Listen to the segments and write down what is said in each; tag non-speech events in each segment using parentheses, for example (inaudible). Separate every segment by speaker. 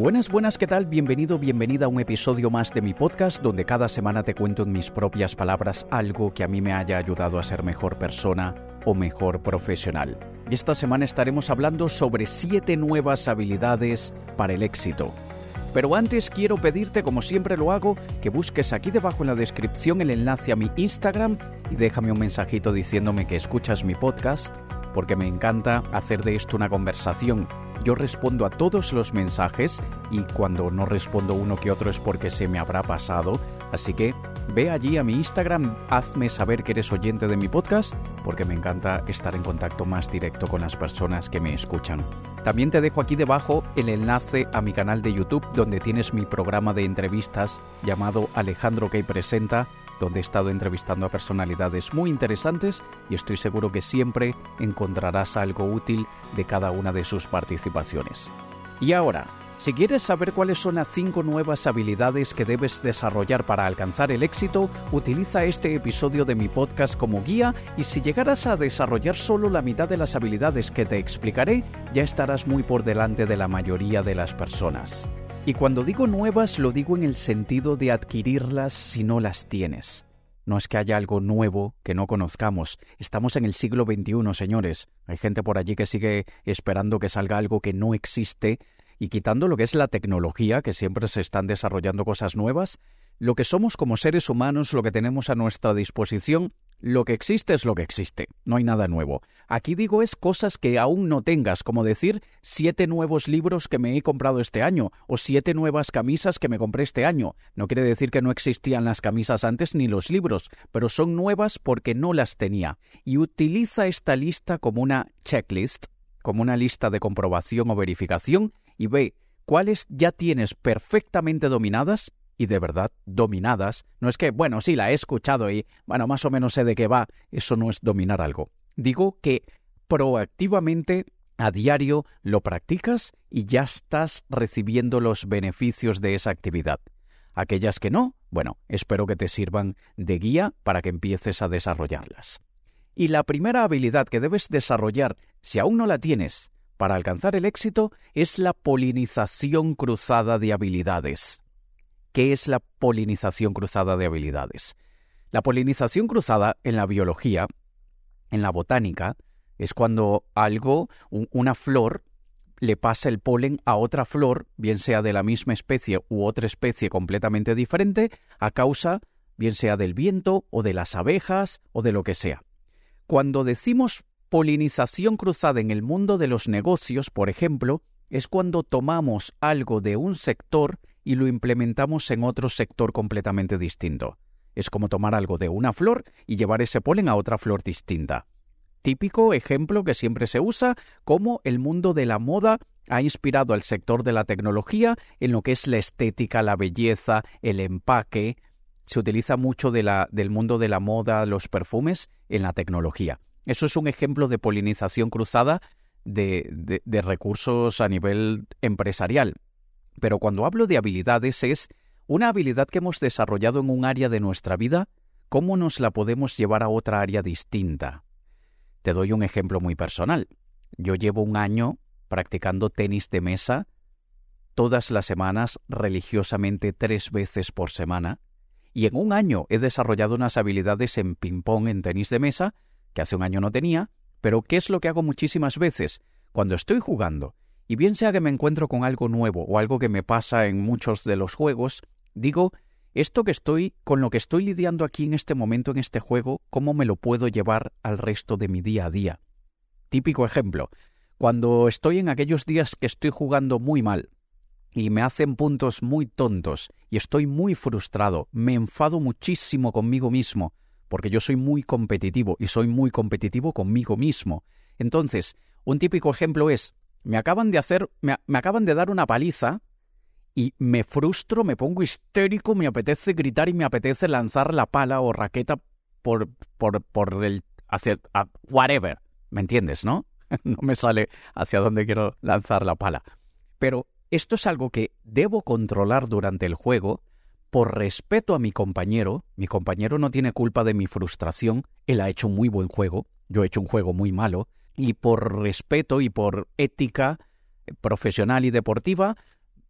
Speaker 1: Buenas, buenas, ¿qué tal? Bienvenido, bienvenida a un episodio más de mi podcast donde cada semana te cuento en mis propias palabras algo que a mí me haya ayudado a ser mejor persona o mejor profesional. Y esta semana estaremos hablando sobre siete nuevas habilidades para el éxito. Pero antes quiero pedirte, como siempre lo hago, que busques aquí debajo en la descripción el enlace a mi Instagram y déjame un mensajito diciéndome que escuchas mi podcast, porque me encanta hacer de esto una conversación yo respondo a todos los mensajes y cuando no respondo uno que otro es porque se me habrá pasado. Así que ve allí a mi Instagram, hazme saber que eres oyente de mi podcast, porque me encanta estar en contacto más directo con las personas que me escuchan. También te dejo aquí debajo el enlace a mi canal de YouTube donde tienes mi programa de entrevistas llamado Alejandro que presenta donde he estado entrevistando a personalidades muy interesantes y estoy seguro que siempre encontrarás algo útil de cada una de sus participaciones. Y ahora, si quieres saber cuáles son las cinco nuevas habilidades que debes desarrollar para alcanzar el éxito, utiliza este episodio de mi podcast como guía y si llegaras a desarrollar solo la mitad de las habilidades que te explicaré, ya estarás muy por delante de la mayoría de las personas. Y cuando digo nuevas lo digo en el sentido de adquirirlas si no las tienes. No es que haya algo nuevo que no conozcamos. Estamos en el siglo XXI, señores. Hay gente por allí que sigue esperando que salga algo que no existe y quitando lo que es la tecnología, que siempre se están desarrollando cosas nuevas, lo que somos como seres humanos, lo que tenemos a nuestra disposición, lo que existe es lo que existe, no hay nada nuevo. Aquí digo es cosas que aún no tengas, como decir siete nuevos libros que me he comprado este año o siete nuevas camisas que me compré este año. No quiere decir que no existían las camisas antes ni los libros, pero son nuevas porque no las tenía. Y utiliza esta lista como una checklist, como una lista de comprobación o verificación y ve cuáles ya tienes perfectamente dominadas y de verdad dominadas, no es que, bueno, sí, la he escuchado y, bueno, más o menos sé de qué va, eso no es dominar algo. Digo que proactivamente a diario lo practicas y ya estás recibiendo los beneficios de esa actividad. Aquellas que no, bueno, espero que te sirvan de guía para que empieces a desarrollarlas. Y la primera habilidad que debes desarrollar, si aún no la tienes, para alcanzar el éxito, es la polinización cruzada de habilidades. ¿Qué es la polinización cruzada de habilidades? La polinización cruzada en la biología, en la botánica, es cuando algo, una flor, le pasa el polen a otra flor, bien sea de la misma especie u otra especie completamente diferente, a causa bien sea del viento o de las abejas o de lo que sea. Cuando decimos polinización cruzada en el mundo de los negocios, por ejemplo, es cuando tomamos algo de un sector y lo implementamos en otro sector completamente distinto. Es como tomar algo de una flor y llevar ese polen a otra flor distinta. Típico ejemplo que siempre se usa, como el mundo de la moda ha inspirado al sector de la tecnología en lo que es la estética, la belleza, el empaque. Se utiliza mucho del mundo de la moda, los perfumes, en la tecnología. Eso es un ejemplo de polinización cruzada de, recursos a nivel empresarial. Pero cuando hablo de habilidades es una habilidad que hemos desarrollado en un área de nuestra vida, ¿cómo nos la podemos llevar a otra área distinta? Te doy un ejemplo muy personal. Yo llevo un año practicando tenis de mesa todas las semanas, religiosamente tres veces por semana, y en un año he desarrollado unas habilidades en ping-pong en tenis de mesa que hace un año no tenía, pero ¿qué es lo que hago muchísimas veces? Cuando estoy jugando y bien sea que me encuentro con algo nuevo o algo que me pasa en muchos de los juegos, digo, esto que estoy, con lo que estoy lidiando aquí en este momento en este juego, ¿cómo me lo puedo llevar al resto de mi día a día? Típico ejemplo, cuando estoy en aquellos días que estoy jugando muy mal y me hacen puntos muy tontos y estoy muy frustrado, me enfado muchísimo conmigo mismo, porque yo soy muy competitivo y soy muy competitivo conmigo mismo. Entonces, un típico ejemplo es, me acaban de hacer, me, acaban de dar una paliza y me frustro, me pongo histérico, me apetece gritar y me apetece lanzar la pala o raqueta por, por, por el, hacia, whatever. ¿Me entiendes, no? (laughs) no me sale hacia dónde quiero lanzar la pala. Pero esto es algo que debo controlar durante el juego por respeto a mi compañero. Mi compañero no tiene culpa de mi frustración, él ha hecho un muy buen juego, yo he hecho un juego muy malo, y por respeto y por ética profesional y deportiva,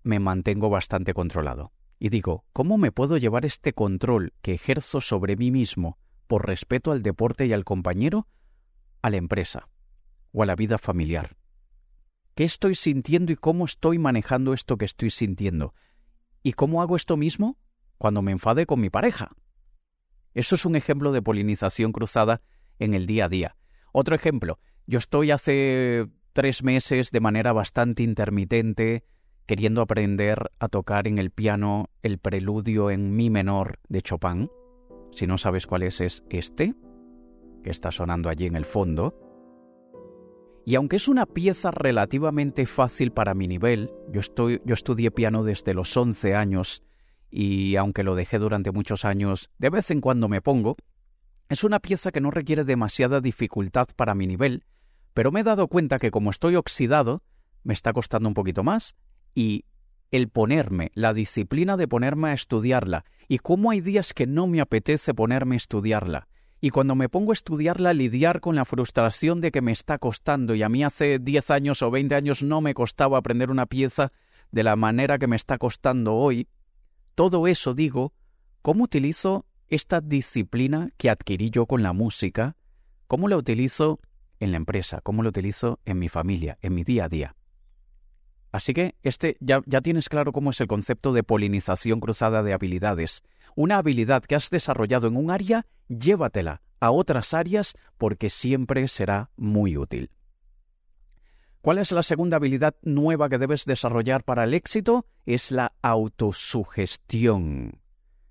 Speaker 1: me mantengo bastante controlado. Y digo, ¿cómo me puedo llevar este control que ejerzo sobre mí mismo por respeto al deporte y al compañero a la empresa o a la vida familiar? ¿Qué estoy sintiendo y cómo estoy manejando esto que estoy sintiendo? ¿Y cómo hago esto mismo cuando me enfade con mi pareja? Eso es un ejemplo de polinización cruzada en el día a día. Otro ejemplo, yo estoy hace tres meses de manera bastante intermitente queriendo aprender a tocar en el piano el preludio en mi menor de Chopin. Si no sabes cuál es, es este, que está sonando allí en el fondo. Y aunque es una pieza relativamente fácil para mi nivel, yo, estoy, yo estudié piano desde los 11 años y aunque lo dejé durante muchos años, de vez en cuando me pongo, es una pieza que no requiere demasiada dificultad para mi nivel, pero me he dado cuenta que como estoy oxidado, me está costando un poquito más y el ponerme, la disciplina de ponerme a estudiarla, y cómo hay días que no me apetece ponerme a estudiarla. Y cuando me pongo a estudiarla, lidiar con la frustración de que me está costando, y a mí hace 10 años o 20 años no me costaba aprender una pieza de la manera que me está costando hoy, todo eso digo, ¿cómo utilizo esta disciplina que adquirí yo con la música? ¿Cómo la utilizo en la empresa? ¿Cómo la utilizo en mi familia, en mi día a día? Así que este ya, ya tienes claro cómo es el concepto de polinización cruzada de habilidades. Una habilidad que has desarrollado en un área, llévatela a otras áreas porque siempre será muy útil. ¿Cuál es la segunda habilidad nueva que debes desarrollar para el éxito? Es la autosugestión.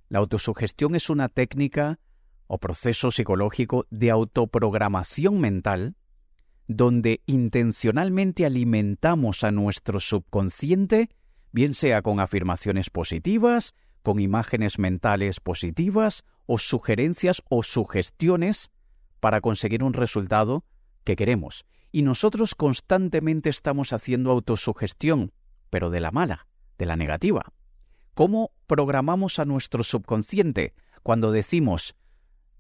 Speaker 1: La autosugestión es una técnica o proceso psicológico de autoprogramación mental donde intencionalmente alimentamos a nuestro subconsciente, bien sea con afirmaciones positivas, con imágenes mentales positivas o sugerencias o sugestiones para conseguir un resultado que queremos. Y nosotros constantemente estamos haciendo autosugestión, pero de la mala, de la negativa. ¿Cómo programamos a nuestro subconsciente cuando decimos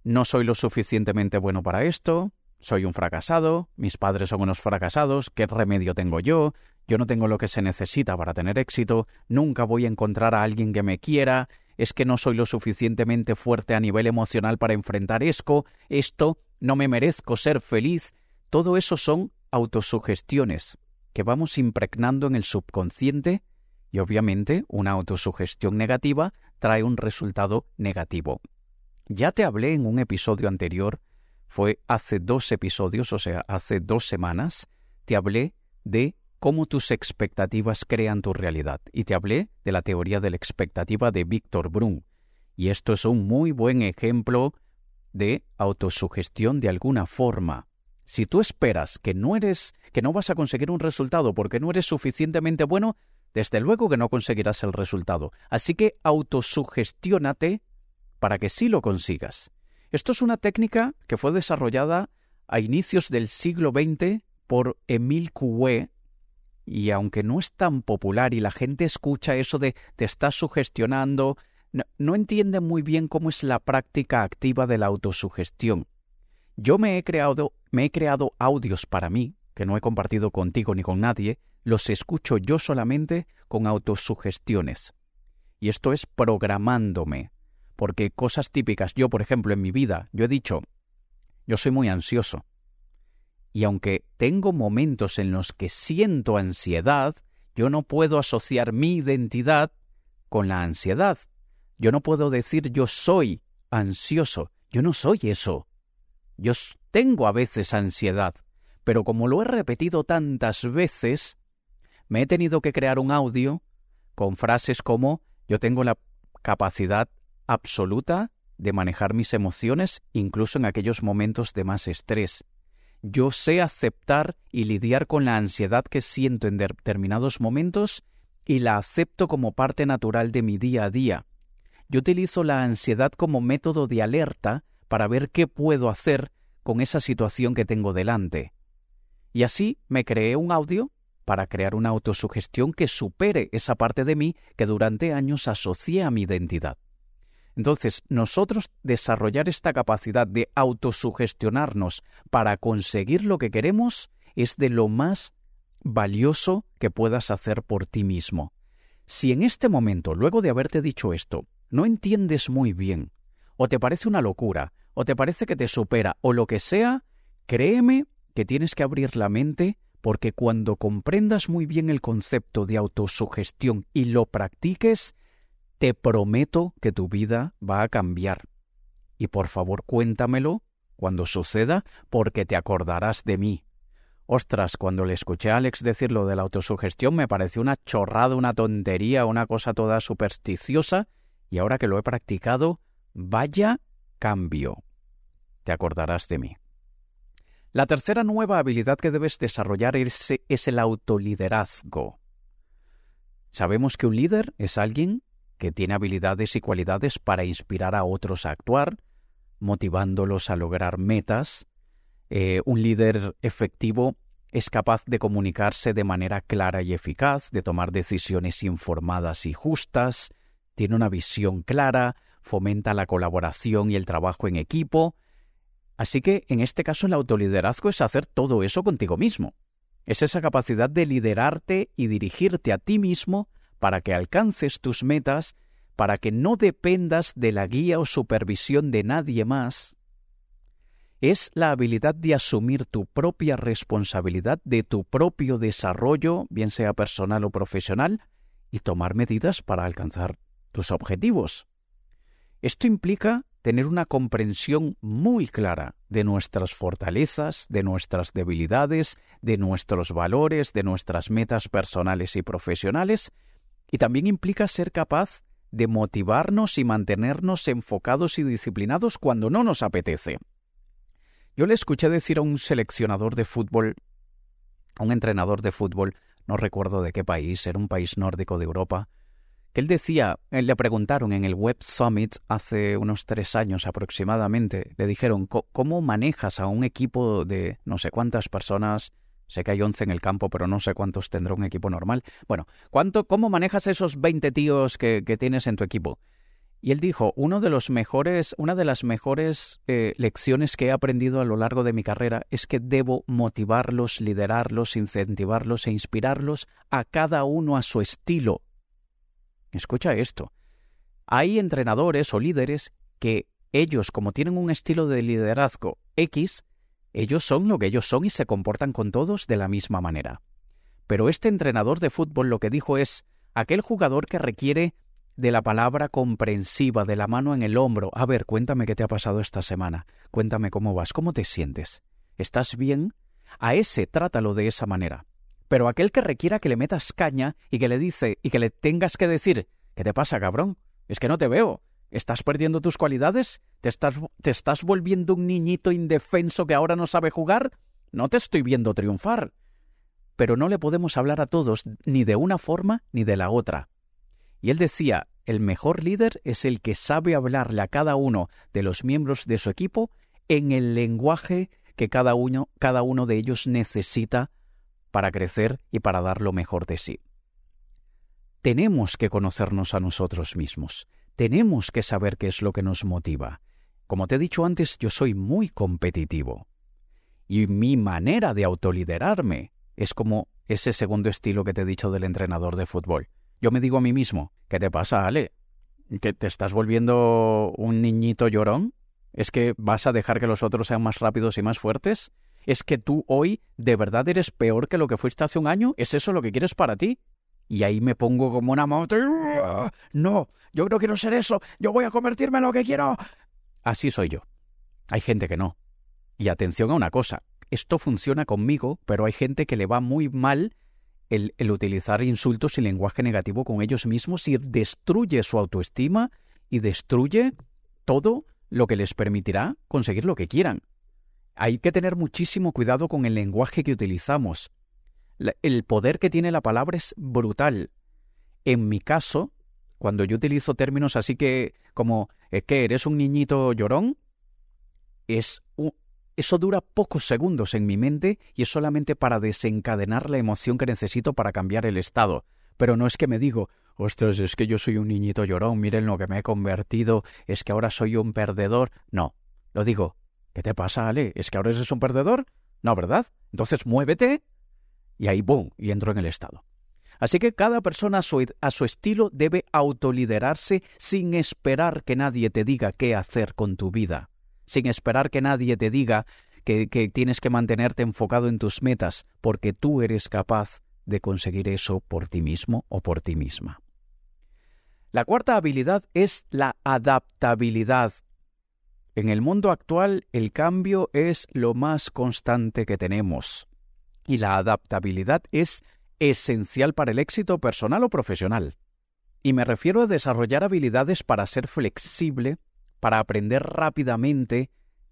Speaker 1: no soy lo suficientemente bueno para esto, soy un fracasado, mis padres son unos fracasados, ¿qué remedio tengo yo? Yo no tengo lo que se necesita para tener éxito, nunca voy a encontrar a alguien que me quiera, es que no soy lo suficientemente fuerte a nivel emocional para enfrentar esto, esto, no me merezco ser feliz. Todo eso son autosugestiones que vamos impregnando en el subconsciente y obviamente una autosugestión negativa trae un resultado negativo. Ya te hablé en un episodio anterior fue hace dos episodios, o sea, hace dos semanas, te hablé de cómo tus expectativas crean tu realidad. Y te hablé de la teoría de la expectativa de Víctor Brun. Y esto es un muy buen ejemplo de autosugestión de alguna forma. Si tú esperas que no eres, que no vas a conseguir un resultado porque no eres suficientemente bueno, desde luego que no conseguirás el resultado. Así que autosugestiónate para que sí lo consigas. Esto es una técnica que fue desarrollada a inicios del siglo XX por Emile Coué, y aunque no es tan popular y la gente escucha eso de te estás sugestionando, no, no entiende muy bien cómo es la práctica activa de la autosugestión. Yo me he creado, me he creado audios para mí, que no he compartido contigo ni con nadie, los escucho yo solamente con autosugestiones. Y esto es programándome, porque cosas típicas, yo por ejemplo en mi vida, yo he dicho, yo soy muy ansioso. Y aunque tengo momentos en los que siento ansiedad, yo no puedo asociar mi identidad con la ansiedad. Yo no puedo decir yo soy ansioso. Yo no soy eso. Yo tengo a veces ansiedad, pero como lo he repetido tantas veces, me he tenido que crear un audio con frases como yo tengo la capacidad absoluta de manejar mis emociones incluso en aquellos momentos de más estrés. Yo sé aceptar y lidiar con la ansiedad que siento en determinados momentos y la acepto como parte natural de mi día a día. Yo utilizo la ansiedad como método de alerta para ver qué puedo hacer con esa situación que tengo delante. Y así me creé un audio para crear una autosugestión que supere esa parte de mí que durante años asocié a mi identidad. Entonces, nosotros desarrollar esta capacidad de autosugestionarnos para conseguir lo que queremos es de lo más valioso que puedas hacer por ti mismo. Si en este momento, luego de haberte dicho esto, no entiendes muy bien, o te parece una locura, o te parece que te supera, o lo que sea, créeme que tienes que abrir la mente porque cuando comprendas muy bien el concepto de autosugestión y lo practiques, te prometo que tu vida va a cambiar. Y por favor cuéntamelo cuando suceda porque te acordarás de mí. Ostras, cuando le escuché a Alex decir lo de la autosugestión me pareció una chorrada, una tontería, una cosa toda supersticiosa, y ahora que lo he practicado, vaya cambio. Te acordarás de mí. La tercera nueva habilidad que debes desarrollar es, el autoliderazgo. Sabemos que un líder es alguien que tiene habilidades y cualidades para inspirar a otros a actuar, motivándolos a lograr metas. Eh, un líder efectivo es capaz de comunicarse de manera clara y eficaz, de tomar decisiones informadas y justas, tiene una visión clara, fomenta la colaboración y el trabajo en equipo, Así que en este caso el autoliderazgo es hacer todo eso contigo mismo. Es esa capacidad de liderarte y dirigirte a ti mismo para que alcances tus metas, para que no dependas de la guía o supervisión de nadie más. Es la habilidad de asumir tu propia responsabilidad de tu propio desarrollo, bien sea personal o profesional, y tomar medidas para alcanzar tus objetivos. Esto implica tener una comprensión muy clara de nuestras fortalezas, de nuestras debilidades, de nuestros valores, de nuestras metas personales y profesionales, y también implica ser capaz de motivarnos y mantenernos enfocados y disciplinados cuando no nos apetece. Yo le escuché decir a un seleccionador de fútbol, a un entrenador de fútbol, no recuerdo de qué país, era un país nórdico de Europa, que él decía, eh, le preguntaron en el Web Summit hace unos tres años aproximadamente, le dijeron, ¿cómo manejas a un equipo de no sé cuántas personas? Sé que hay once en el campo, pero no sé cuántos tendrá un equipo normal. Bueno, ¿cuánto, ¿cómo manejas esos 20 tíos que, tienes en tu equipo? Y él dijo, uno de los mejores, una de las mejores eh, lecciones que he aprendido a lo largo de mi carrera es que debo motivarlos, liderarlos, incentivarlos e inspirarlos a cada uno a su estilo, Escucha esto. Hay entrenadores o líderes que ellos, como tienen un estilo de liderazgo X, ellos son lo que ellos son y se comportan con todos de la misma manera. Pero este entrenador de fútbol lo que dijo es aquel jugador que requiere de la palabra comprensiva, de la mano en el hombro. A ver, cuéntame qué te ha pasado esta semana. Cuéntame cómo vas, cómo te sientes. ¿Estás bien? A ese trátalo de esa manera. Pero aquel que requiera que le metas caña y que le dice y que le tengas que decir, ¿qué te pasa, cabrón? Es que no te veo. ¿Estás perdiendo tus cualidades? ¿Te estás, ¿Te estás volviendo un niñito indefenso que ahora no sabe jugar? No te estoy viendo triunfar. Pero no le podemos hablar a todos ni de una forma ni de la otra. Y él decía, el mejor líder es el que sabe hablarle a cada uno de los miembros de su equipo en el lenguaje que cada uno, cada uno de ellos necesita para crecer y para dar lo mejor de sí. Tenemos que conocernos a nosotros mismos, tenemos que saber qué es lo que nos motiva. Como te he dicho antes, yo soy muy competitivo. Y mi manera de autoliderarme es como ese segundo estilo que te he dicho del entrenador de fútbol. Yo me digo a mí mismo, ¿qué te pasa, Ale? ¿Que te estás volviendo un niñito llorón? ¿Es que vas a dejar que los otros sean más rápidos y más fuertes? ¿Es que tú hoy de verdad eres peor que lo que fuiste hace un año? ¿Es eso lo que quieres para ti? Y ahí me pongo como una moto. No, yo no quiero ser eso. Yo voy a convertirme en lo que quiero. Así soy yo. Hay gente que no. Y atención a una cosa. Esto funciona conmigo, pero hay gente que le va muy mal el, el utilizar insultos y lenguaje negativo con ellos mismos y destruye su autoestima y destruye todo lo que les permitirá conseguir lo que quieran. Hay que tener muchísimo cuidado con el lenguaje que utilizamos. El poder que tiene la palabra es brutal. En mi caso, cuando yo utilizo términos así que como es que eres un niñito llorón, es eso dura pocos segundos en mi mente y es solamente para desencadenar la emoción que necesito para cambiar el estado. Pero no es que me digo, ostras, es que yo soy un niñito llorón, miren lo que me he convertido, es que ahora soy un perdedor. No, lo digo, ¿Qué te pasa, Ale? ¿Es que ahora eres un perdedor? No, ¿verdad? Entonces muévete y ahí, ¡boom!, y entro en el estado. Así que cada persona a su, a su, estilo debe autoliderarse sin esperar que nadie te diga qué hacer con tu vida, sin esperar que nadie te diga que, que tienes que mantenerte enfocado en tus metas, porque tú eres capaz de conseguir eso por ti mismo o por ti misma. La cuarta habilidad es la adaptabilidad. En el mundo actual el cambio es lo más constante que tenemos y la adaptabilidad es esencial para el éxito personal o profesional. Y me refiero a desarrollar habilidades para ser flexible, para aprender rápidamente,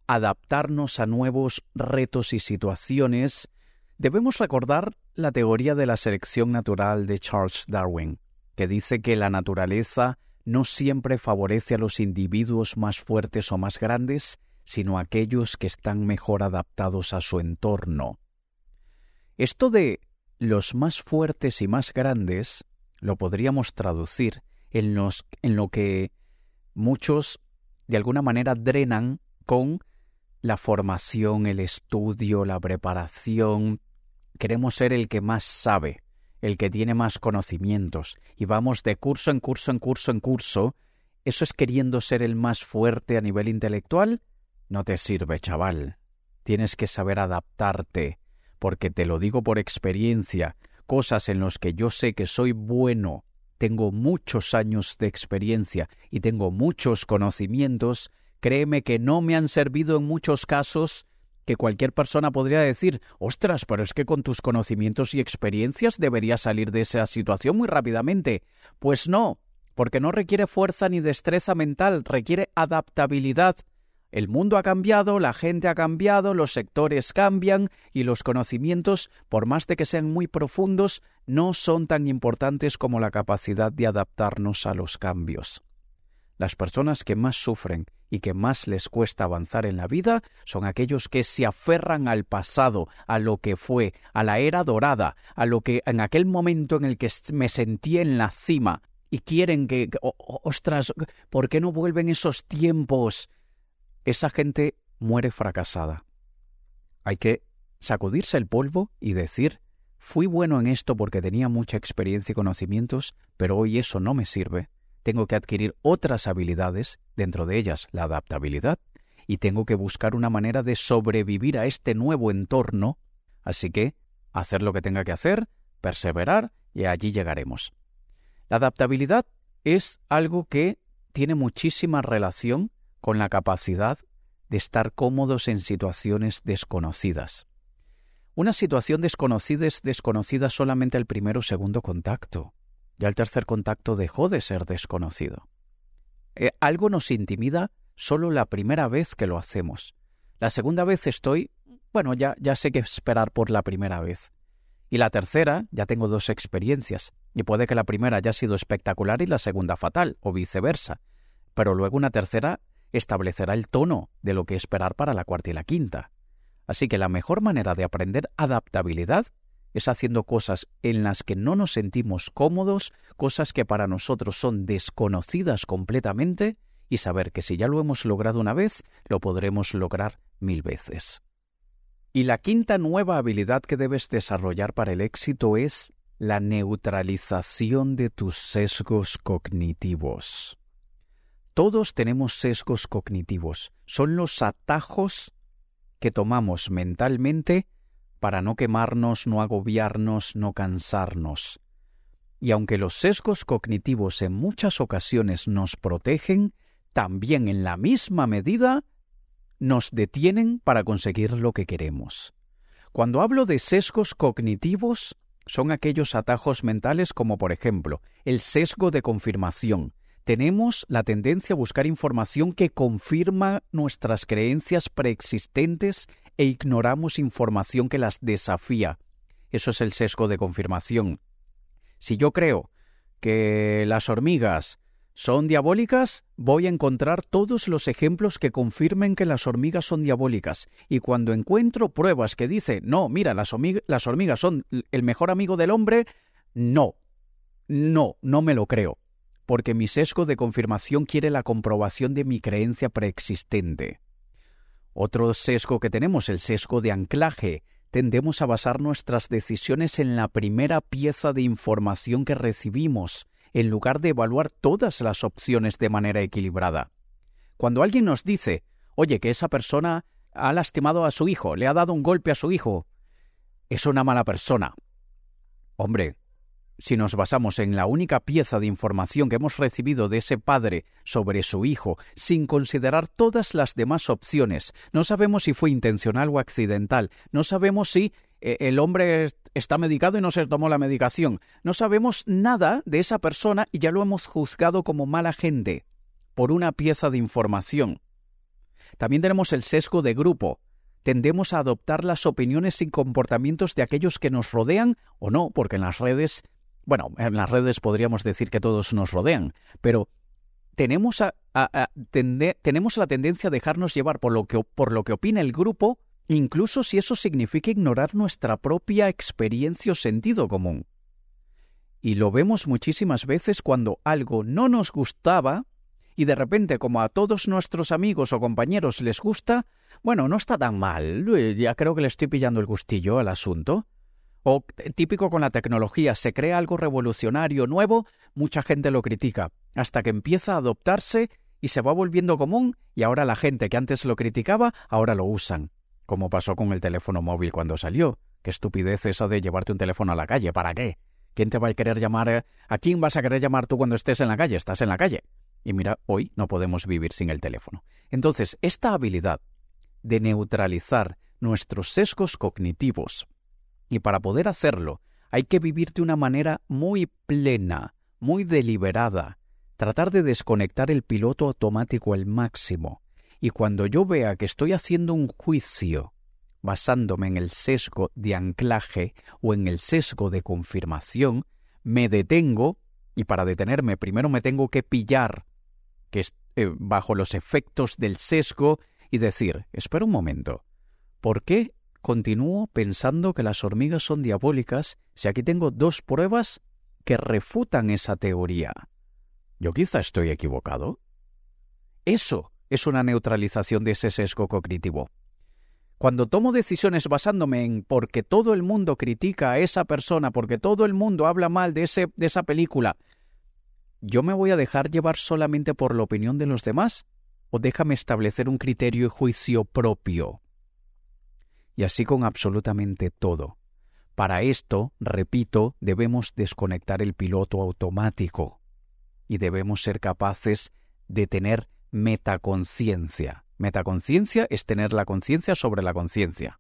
Speaker 1: adaptarnos a nuevos retos y situaciones, debemos recordar la teoría de la selección natural de Charles Darwin, que dice que la naturaleza no siempre favorece a los individuos más fuertes o más grandes, sino a aquellos que están mejor adaptados a su entorno. Esto de los más fuertes y más grandes lo podríamos traducir en, los, en lo que muchos de alguna manera drenan con la formación, el estudio, la preparación. Queremos ser el que más sabe, el que tiene más conocimientos, y vamos de curso en curso en curso en curso. ¿Eso es queriendo ser el más fuerte a nivel intelectual? No te sirve, chaval. Tienes que saber adaptarte, porque te lo digo por experiencia, cosas en las que yo sé que soy bueno, tengo muchos años de experiencia y tengo muchos conocimientos, créeme que no me han servido en muchos casos que cualquier persona podría decir, ostras, pero es que con tus conocimientos y experiencias deberías salir de esa situación muy rápidamente. Pues no, porque no requiere fuerza ni destreza mental, requiere adaptabilidad. El mundo ha cambiado, la gente ha cambiado, los sectores cambian y los conocimientos, por más de que sean muy profundos, no son tan importantes como la capacidad de adaptarnos a los cambios. Las personas que más sufren y que más les cuesta avanzar en la vida son aquellos que se aferran al pasado, a lo que fue, a la era dorada, a lo que en aquel momento en el que me sentí en la cima y quieren que, ostras, ¿por qué no vuelven esos tiempos? esa gente muere fracasada. Hay que sacudirse el polvo y decir, fui bueno en esto porque tenía mucha experiencia y conocimientos, pero hoy eso no me sirve. Tengo que adquirir otras habilidades, dentro de ellas la adaptabilidad, y tengo que buscar una manera de sobrevivir a este nuevo entorno. Así que, hacer lo que tenga que hacer, perseverar y allí llegaremos. La adaptabilidad es algo que tiene muchísima relación con la capacidad de estar cómodos en situaciones desconocidas. Una situación desconocida es desconocida solamente al primero o segundo contacto. Ya el tercer contacto dejó de ser desconocido. Eh, algo nos intimida solo la primera vez que lo hacemos. La segunda vez estoy, bueno, ya, ya sé qué esperar por la primera vez. Y la tercera, ya tengo dos experiencias, y puede que la primera haya sido espectacular y la segunda fatal, o viceversa. Pero luego una tercera establecerá el tono de lo que esperar para la cuarta y la quinta. Así que la mejor manera de aprender adaptabilidad es haciendo cosas en las que no nos sentimos cómodos, cosas que para nosotros son desconocidas completamente, y saber que si ya lo hemos logrado una vez, lo podremos lograr mil veces. Y la quinta nueva habilidad que debes desarrollar para el éxito es la neutralización de tus sesgos cognitivos. Todos tenemos sesgos cognitivos. Son los atajos que tomamos mentalmente para no quemarnos, no agobiarnos, no cansarnos. Y aunque los sesgos cognitivos en muchas ocasiones nos protegen, también en la misma medida nos detienen para conseguir lo que queremos. Cuando hablo de sesgos cognitivos, son aquellos atajos mentales como por ejemplo el sesgo de confirmación, tenemos la tendencia a buscar información que confirma nuestras creencias preexistentes e ignoramos información que las desafía. Eso es el sesgo de confirmación. Si yo creo que las hormigas son diabólicas, voy a encontrar todos los ejemplos que confirmen que las hormigas son diabólicas. Y cuando encuentro pruebas que dicen, no, mira, las, las hormigas son el mejor amigo del hombre, no, no, no me lo creo porque mi sesgo de confirmación quiere la comprobación de mi creencia preexistente. Otro sesgo que tenemos, el sesgo de anclaje. tendemos a basar nuestras decisiones en la primera pieza de información que recibimos, en lugar de evaluar todas las opciones de manera equilibrada. Cuando alguien nos dice, oye, que esa persona ha lastimado a su hijo, le ha dado un golpe a su hijo, es una mala persona. Hombre, si nos basamos en la única pieza de información que hemos recibido de ese padre sobre su hijo, sin considerar todas las demás opciones, no sabemos si fue intencional o accidental, no sabemos si eh, el hombre está medicado y no se tomó la medicación, no sabemos nada de esa persona y ya lo hemos juzgado como mala gente por una pieza de información. También tenemos el sesgo de grupo. Tendemos a adoptar las opiniones y comportamientos de aquellos que nos rodean o no, porque en las redes, bueno, en las redes podríamos decir que todos nos rodean, pero tenemos, tenemos la tendencia a dejarnos llevar por lo, que, por lo que opina el grupo, incluso si eso significa ignorar nuestra propia experiencia o sentido común. Y lo vemos muchísimas veces cuando algo no nos gustaba, y de repente como a todos nuestros amigos o compañeros les gusta, bueno, no está tan mal, eh, ya creo que le estoy pillando el gustillo al asunto. O típico con la tecnología, se crea algo revolucionario nuevo, mucha gente lo critica, hasta que empieza a adoptarse y se va volviendo común y ahora la gente que antes lo criticaba, ahora lo usan. Como pasó con el teléfono móvil cuando salió. Qué estupidez esa de llevarte un teléfono a la calle, ¿para qué? ¿Quién te va a querer llamar? Eh? ¿A quién vas a querer llamar tú cuando estés en la calle? Estás en la calle. Y mira, hoy no podemos vivir sin el teléfono. Entonces, esta habilidad de neutralizar nuestros sesgos cognitivos, y para poder hacerlo, hay que vivir de una manera muy plena, muy deliberada, tratar de desconectar el piloto automático al máximo. Y cuando yo vea que estoy haciendo un juicio basándome en el sesgo de anclaje o en el sesgo de confirmación, me detengo y para detenerme primero me tengo que pillar que es eh, bajo los efectos del sesgo y decir, espera un momento, ¿por qué continúo pensando que las hormigas son diabólicas si aquí tengo dos pruebas que refutan esa teoría? ¿Yo quizá estoy equivocado? Eso es una neutralización de ese sesgo cognitivo. Cuando tomo decisiones basándome en porque todo el mundo critica a esa persona, porque todo el mundo habla mal de, ese, de esa película, ¿yo me voy a dejar llevar solamente por la opinión de los demás? ¿O déjame establecer un criterio y juicio propio? Y así con absolutamente todo. Para esto, repito, debemos desconectar el piloto automático y debemos ser capaces de tener metaconciencia. Metaconciencia es tener la conciencia sobre la conciencia.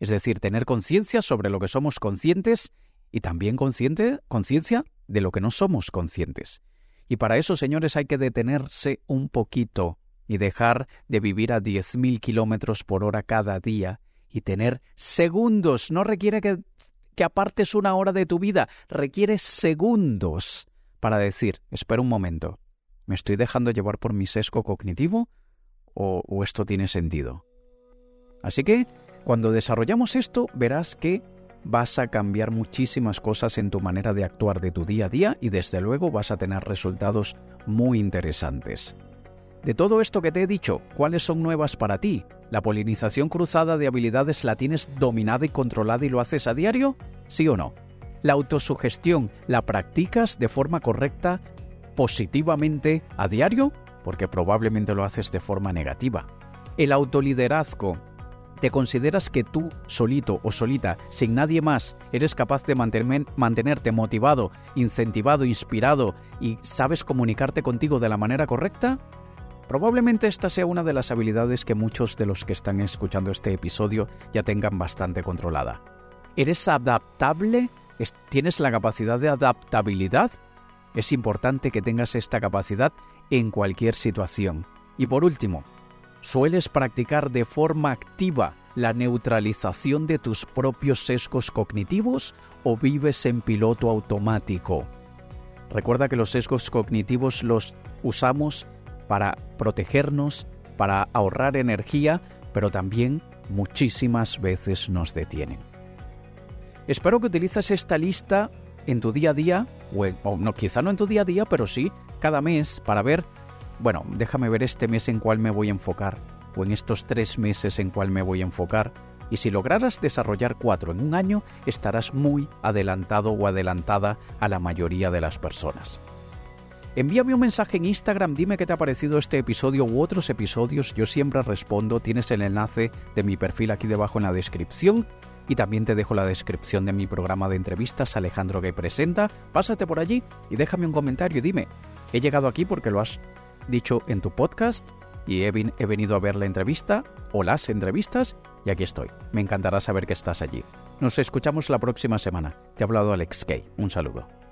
Speaker 1: Es decir, tener conciencia sobre lo que somos conscientes y también conciencia de lo que no somos conscientes. Y para eso, señores, hay que detenerse un poquito y dejar de vivir a 10.000 kilómetros por hora cada día y tener segundos. No requiere que, que apartes una hora de tu vida, requiere segundos para decir, espera un momento, ¿me estoy dejando llevar por mi sesgo cognitivo o, o esto tiene sentido? Así que, cuando desarrollamos esto, verás que vas a cambiar muchísimas cosas en tu manera de actuar de tu día a día y desde luego vas a tener resultados muy interesantes. De todo esto que te he dicho, ¿cuáles son nuevas para ti? ¿La polinización cruzada de habilidades la tienes dominada y controlada y lo haces a diario? ¿Sí o no? ¿La autosugestión la practicas de forma correcta, positivamente a diario? Porque probablemente lo haces de forma negativa. ¿El autoliderazgo ¿Te consideras que tú, solito o solita, sin nadie más, eres capaz de mantenerte motivado, incentivado, inspirado y sabes comunicarte contigo de la manera correcta? Probablemente esta sea una de las habilidades que muchos de los que están escuchando este episodio ya tengan bastante controlada. ¿Eres adaptable? ¿Tienes la capacidad de adaptabilidad? Es importante que tengas esta capacidad en cualquier situación. Y por último, ¿Sueles practicar de forma activa la neutralización de tus propios sesgos cognitivos o vives en piloto automático? Recuerda que los sesgos cognitivos los usamos para protegernos, para ahorrar energía, pero también muchísimas veces nos detienen. Espero que utilices esta lista en tu día a día, o, no, quizá no en tu día a día, pero sí cada mes para ver bueno, déjame ver este mes en cuál me voy a enfocar, o en estos tres meses en cuál me voy a enfocar, Y si lograras desarrollar cuatro en un año, estarás muy adelantado o adelantada a la mayoría de las personas. Envíame un mensaje en Instagram, dime qué te ha parecido este episodio u otros episodios, yo siempre respondo, tienes el enlace de mi perfil aquí debajo en la descripción y también te dejo la descripción de mi programa de entrevistas Alejandro que presenta, pásate por allí y déjame un comentario y dime, he llegado aquí porque lo has dicho en tu podcast y he, he venido a ver la entrevista o las entrevistas y aquí estoy. Me encantará saber que estás allí. Nos escuchamos la próxima semana. Te ha hablado Alex Kay. Un saludo.